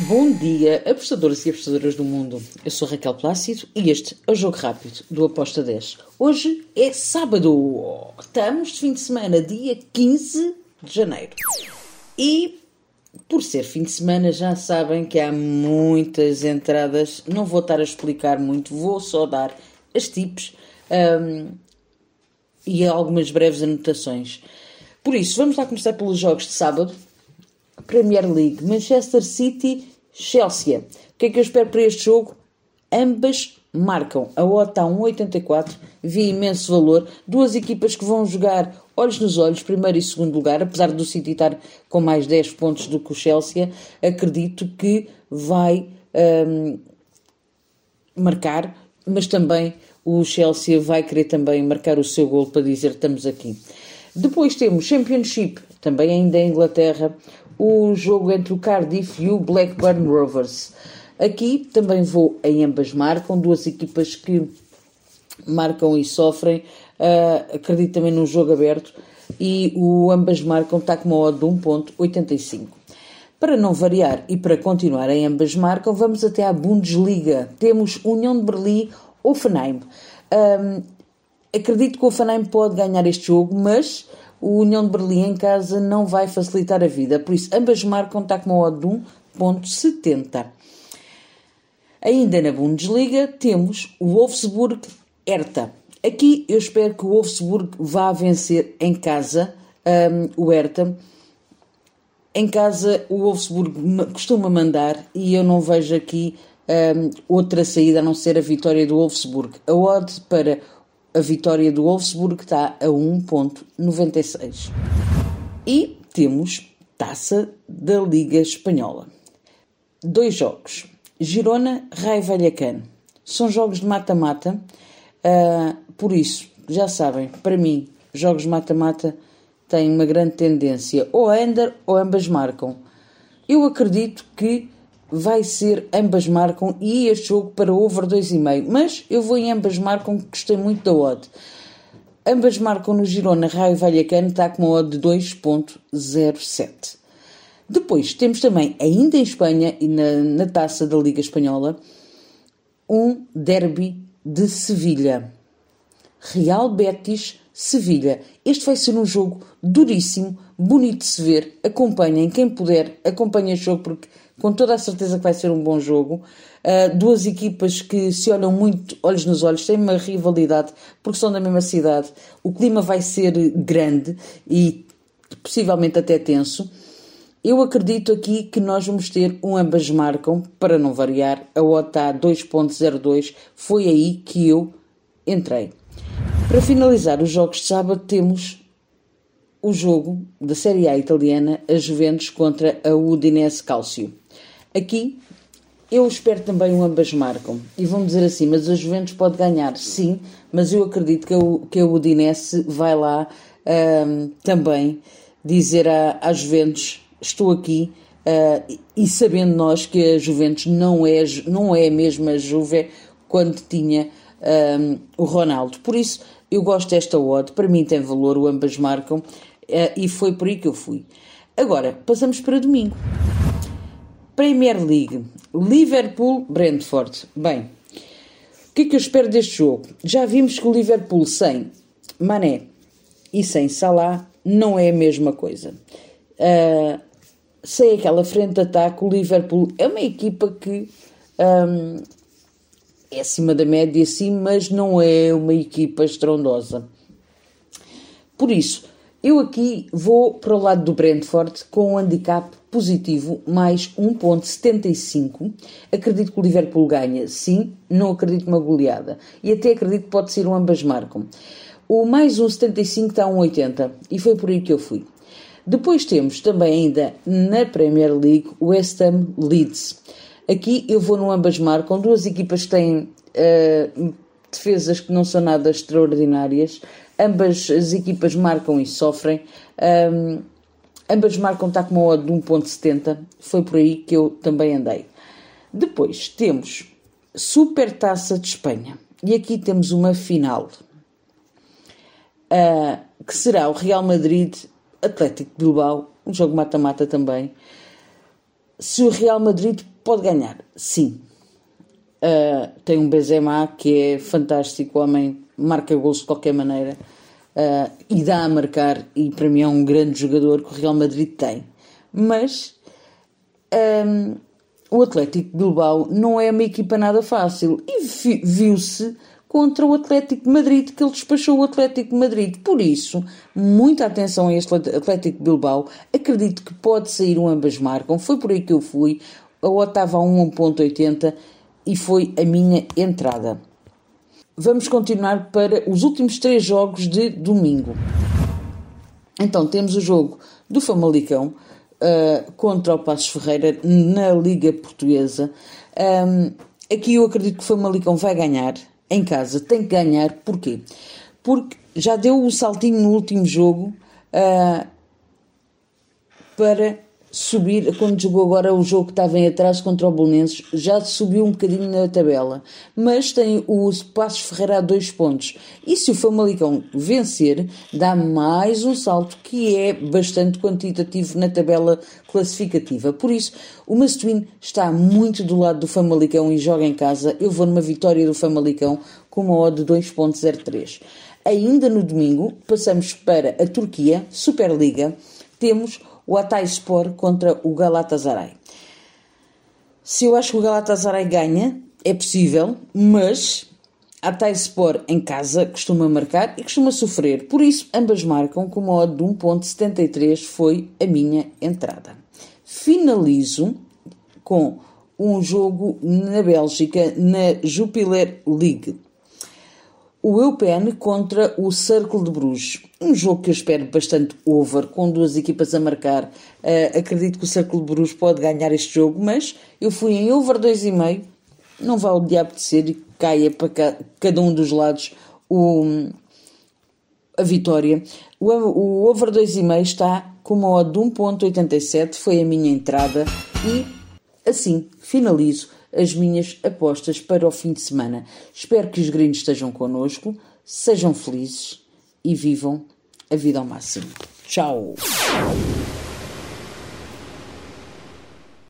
Bom dia, apostadores e apostadoras do mundo. Eu sou Raquel Plácido e este é o Jogo Rápido do Aposta 10. Hoje é sábado, estamos de fim de semana, dia 15 de janeiro. E por ser fim de semana, já sabem que há muitas entradas. Não vou estar a explicar muito, vou só dar as tips um, e algumas breves anotações. Por isso, vamos lá começar pelos jogos de sábado. Premier League, Manchester City, Chelsea. O que é que eu espero para este jogo? Ambas marcam. A OTA está 1,84, vi imenso valor. Duas equipas que vão jogar olhos nos olhos, primeiro e segundo lugar, apesar do City estar com mais 10 pontos do que o Chelsea, acredito que vai um, marcar, mas também o Chelsea vai querer também marcar o seu gol para dizer estamos aqui. Depois temos Championship, também ainda em Inglaterra, o jogo entre o Cardiff e o Blackburn Rovers. Aqui também vou em ambas marcam, duas equipas que marcam e sofrem. Uh, acredito também num jogo aberto e o ambas marcam está com uma odd de 1.85. Para não variar e para continuar em ambas marcam, vamos até à Bundesliga. Temos União de Berlim, Offenheim. Um, acredito que o Offenheim pode ganhar este jogo, mas o União de Berlim em casa não vai facilitar a vida. Por isso, ambas marcam está com uma odd de 1.70. Ainda na Bundesliga temos o Wolfsburg Hertha. Aqui eu espero que o Wolfsburg vá vencer em casa um, o Hertha. Em casa o Wolfsburg costuma mandar e eu não vejo aqui um, outra saída a não ser a vitória do Wolfsburg. A odd para a vitória do Wolfsburg está a 1.96. E temos Taça da Liga Espanhola. Dois jogos. Girona, Raio Vallecano. São jogos de mata-mata. Uh, por isso, já sabem, para mim, jogos mata-mata têm uma grande tendência ou under ou ambas marcam. Eu acredito que vai ser ambas marcam e este jogo para over 2,5, mas eu vou em ambas marcam, gostei muito da odd. Ambas marcam no Girona Raio Vallecano, está com uma odd de 2.07. Depois temos também, ainda em Espanha e na, na taça da Liga Espanhola, um derby de Sevilha. Real Betis Sevilha. Este vai ser um jogo duríssimo, bonito de se ver. Acompanhem, quem puder, acompanhem o jogo porque com toda a certeza que vai ser um bom jogo. Uh, duas equipas que se olham muito olhos nos olhos, têm uma rivalidade porque são da mesma cidade. O clima vai ser grande e possivelmente até tenso. Eu acredito aqui que nós vamos ter um ambas marcam, para não variar, a OTA 2.02, foi aí que eu entrei. Para finalizar os jogos de sábado, temos o jogo da Série A italiana, a Juventus contra a Udinese Calcio. Aqui eu espero também um ambas marcam. E vão dizer assim, mas a Juventus pode ganhar, sim, mas eu acredito que a, que a Udinese vai lá um, também dizer à, à Juventus: estou aqui. Uh, e sabendo nós que a Juventus não é, não é a mesma Juve quando tinha um, o Ronaldo. Por isso, eu gosto desta odd, para mim tem valor, o ambas marcam, uh, e foi por aí que eu fui. Agora, passamos para domingo. Premier League, Liverpool-Brentford. Bem, o que é que eu espero deste jogo? Já vimos que o Liverpool sem Mané e sem Salah não é a mesma coisa. Uh, sem aquela frente de ataque, o Liverpool é uma equipa que um, é acima da média, sim, mas não é uma equipa estrondosa. Por isso, eu aqui vou para o lado do Brentford com um handicap positivo mais 1.75. Acredito que o Liverpool ganha, sim, não acredito numa goleada. E até acredito que pode ser um ambas marcam. O mais 1.75 está a 1.80 e foi por aí que eu fui. Depois temos também ainda na Premier League West Ham Leeds. Aqui eu vou no ambas marcam, duas equipas que têm uh, defesas que não são nada extraordinárias. Ambas as equipas marcam e sofrem. Um, ambas marcam está com uma odd de 1.70. Foi por aí que eu também andei. Depois temos Super Taça de Espanha. E aqui temos uma final. Uh, que será o Real Madrid Atlético Bilbao, um jogo mata-mata também. se o Real Madrid pode ganhar, sim. Uh, tem um Benzema que é fantástico, homem marca gols de qualquer maneira uh, e dá a marcar, e para mim é um grande jogador que o Real Madrid tem. Mas um, o Atlético Bilbao não é uma equipa nada fácil e viu-se contra o Atlético de Madrid, que ele despachou o Atlético de Madrid. Por isso, muita atenção a este Atlético Bilbao. Acredito que pode sair um ambas marcam. Foi por aí que eu fui. A Otava a 1.80 e foi a minha entrada. Vamos continuar para os últimos três jogos de domingo. Então, temos o jogo do Famalicão uh, contra o Passos Ferreira na Liga Portuguesa. Um, aqui eu acredito que o Famalicão vai ganhar em casa tem que ganhar. Porquê? Porque já deu o saltinho no último jogo uh, para subir, quando jogou agora o jogo que estava em atraso contra o Bolonenses, já subiu um bocadinho na tabela. Mas tem o Passos Ferreira a dois pontos. E se o Famalicão vencer, dá mais um salto que é bastante quantitativo na tabela classificativa. Por isso, o Mastuíno está muito do lado do Famalicão e joga em casa. Eu vou numa vitória do Famalicão com uma odd de 2.03. Ainda no domingo, passamos para a Turquia, Superliga. Temos o Sport contra o Galatasaray. Se eu acho que o Galatasaray ganha, é possível, mas Sport em casa costuma marcar e costuma sofrer. Por isso, ambas marcam com uma odd de 1.73 foi a minha entrada. Finalizo com um jogo na Bélgica, na Jupiler League o Eupen contra o Cercle de Bruges. Um jogo que eu espero bastante over, com duas equipas a marcar. Uh, acredito que o Cercle de Bruges pode ganhar este jogo, mas eu fui em over 2,5. Não vá o diabo de ser e caia para cada um dos lados o, a vitória. O, o over 2,5 está com uma odd de 1.87, foi a minha entrada e assim finalizo as minhas apostas para o fim de semana. Espero que os gringos estejam connosco, sejam felizes e vivam a vida ao máximo. Tchau!